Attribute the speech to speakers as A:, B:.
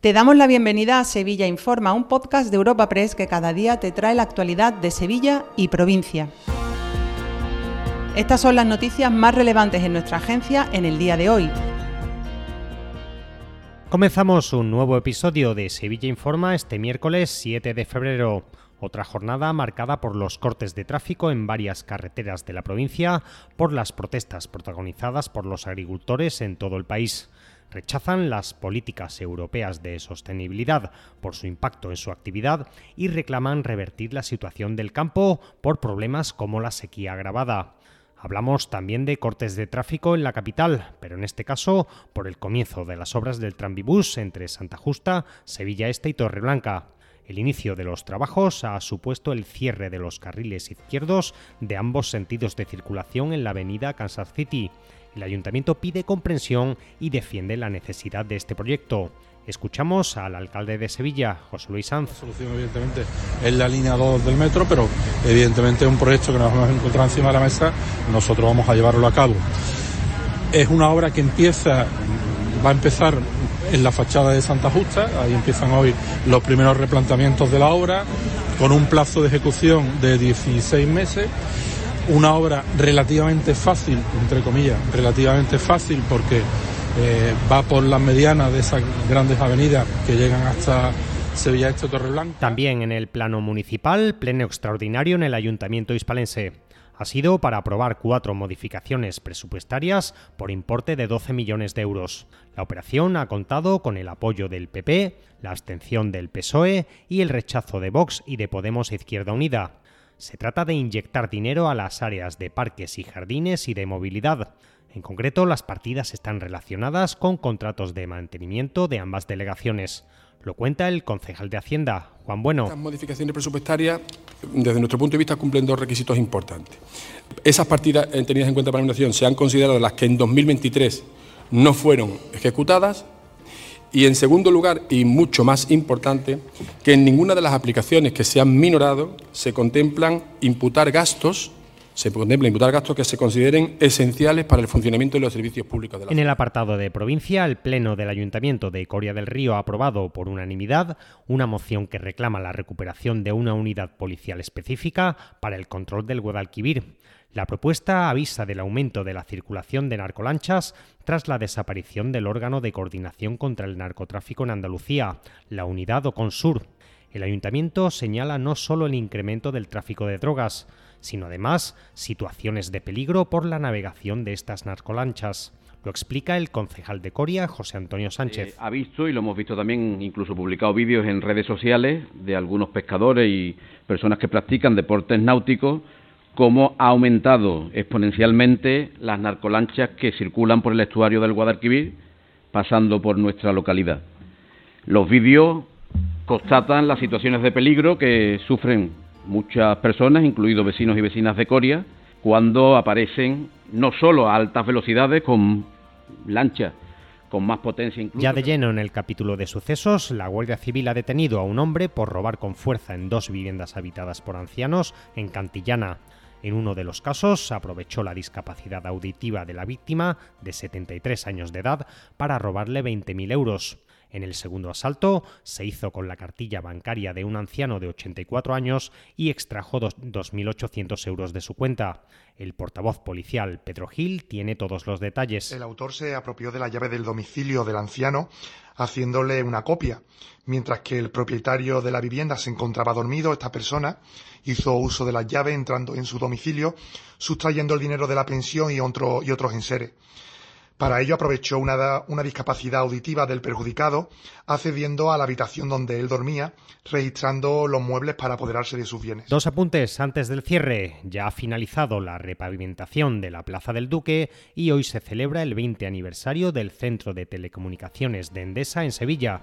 A: Te damos la bienvenida a Sevilla Informa, un podcast de Europa Press que cada día te trae la actualidad de Sevilla y provincia. Estas son las noticias más relevantes en nuestra agencia en el día de hoy.
B: Comenzamos un nuevo episodio de Sevilla Informa este miércoles 7 de febrero. Otra jornada marcada por los cortes de tráfico en varias carreteras de la provincia, por las protestas protagonizadas por los agricultores en todo el país rechazan las políticas europeas de sostenibilidad por su impacto en su actividad y reclaman revertir la situación del campo por problemas como la sequía agravada. Hablamos también de cortes de tráfico en la capital, pero en este caso por el comienzo de las obras del tranvibús entre Santa Justa, Sevilla Este y Torreblanca. El inicio de los trabajos ha supuesto el cierre de los carriles izquierdos de ambos sentidos de circulación en la avenida Kansas City el ayuntamiento pide comprensión y defiende la necesidad de este proyecto. Escuchamos al alcalde de Sevilla, José Luis Sanz.
C: La solución, evidentemente, es la línea 2 del metro, pero evidentemente es un proyecto que nos vamos a encontrar encima de la mesa, nosotros vamos a llevarlo a cabo. Es una obra que empieza, va a empezar en la fachada de Santa Justa, ahí empiezan hoy los primeros replanteamientos de la obra, con un plazo de ejecución de 16 meses una obra relativamente fácil, entre comillas, relativamente fácil porque eh, va por las medianas de esas grandes avenidas que llegan hasta Sevilla Este Torreblanca.
B: También en el plano municipal, pleno extraordinario en el Ayuntamiento hispalense. Ha sido para aprobar cuatro modificaciones presupuestarias por importe de 12 millones de euros. La operación ha contado con el apoyo del PP, la abstención del PSOE y el rechazo de Vox y de Podemos Izquierda Unida. Se trata de inyectar dinero a las áreas de parques y jardines y de movilidad. En concreto, las partidas están relacionadas con contratos de mantenimiento de ambas delegaciones. Lo cuenta el concejal de Hacienda, Juan Bueno.
D: Estas modificaciones presupuestarias, desde nuestro punto de vista, cumplen dos requisitos importantes. Esas partidas eh, tenidas en cuenta para la se han considerado las que en 2023 no fueron ejecutadas y en segundo lugar, y mucho más importante, que en ninguna de las aplicaciones que se han minorado se contemplan imputar gastos se contempla imputar gastos que se consideren esenciales para el funcionamiento de los servicios públicos de la
B: En el apartado de provincia, el Pleno del Ayuntamiento de Coria del Río ha aprobado por unanimidad una moción que reclama la recuperación de una unidad policial específica para el control del Guadalquivir. La propuesta avisa del aumento de la circulación de narcolanchas tras la desaparición del órgano de coordinación contra el narcotráfico en Andalucía, la unidad Oconsur. El ayuntamiento señala no solo el incremento del tráfico de drogas, sino además situaciones de peligro por la navegación de estas narcolanchas. Lo explica el concejal de Coria, José Antonio Sánchez.
E: Eh, ha visto, y lo hemos visto también, incluso publicado vídeos en redes sociales de algunos pescadores y personas que practican deportes náuticos cómo ha aumentado exponencialmente las narcolanchas que circulan por el estuario del Guadalquivir, pasando por nuestra localidad. Los vídeos constatan las situaciones de peligro que sufren muchas personas, incluidos vecinos y vecinas de Coria, cuando aparecen no solo a altas velocidades con lanchas con más potencia incluso.
B: Ya de lleno en el capítulo de sucesos, la Guardia Civil ha detenido a un hombre por robar con fuerza en dos viviendas habitadas por ancianos en Cantillana. En uno de los casos, aprovechó la discapacidad auditiva de la víctima, de 73 años de edad, para robarle 20.000 euros. En el segundo asalto se hizo con la cartilla bancaria de un anciano de 84 años y extrajo 2.800 euros de su cuenta. El portavoz policial Pedro Gil tiene todos los detalles.
F: El autor se apropió de la llave del domicilio del anciano haciéndole una copia. Mientras que el propietario de la vivienda se encontraba dormido, esta persona hizo uso de la llave entrando en su domicilio, sustrayendo el dinero de la pensión y, otros enseres. Para ello aprovechó una, una, discapacidad auditiva del perjudicado, accediendo a la habitación donde él dormía, registrando los muebles para apoderarse de sus bienes.
B: Dos apuntes antes del cierre. Ya ha finalizado la repavimentación de la Plaza del Duque y hoy se celebra el 20 aniversario del Centro de Telecomunicaciones de Endesa en Sevilla.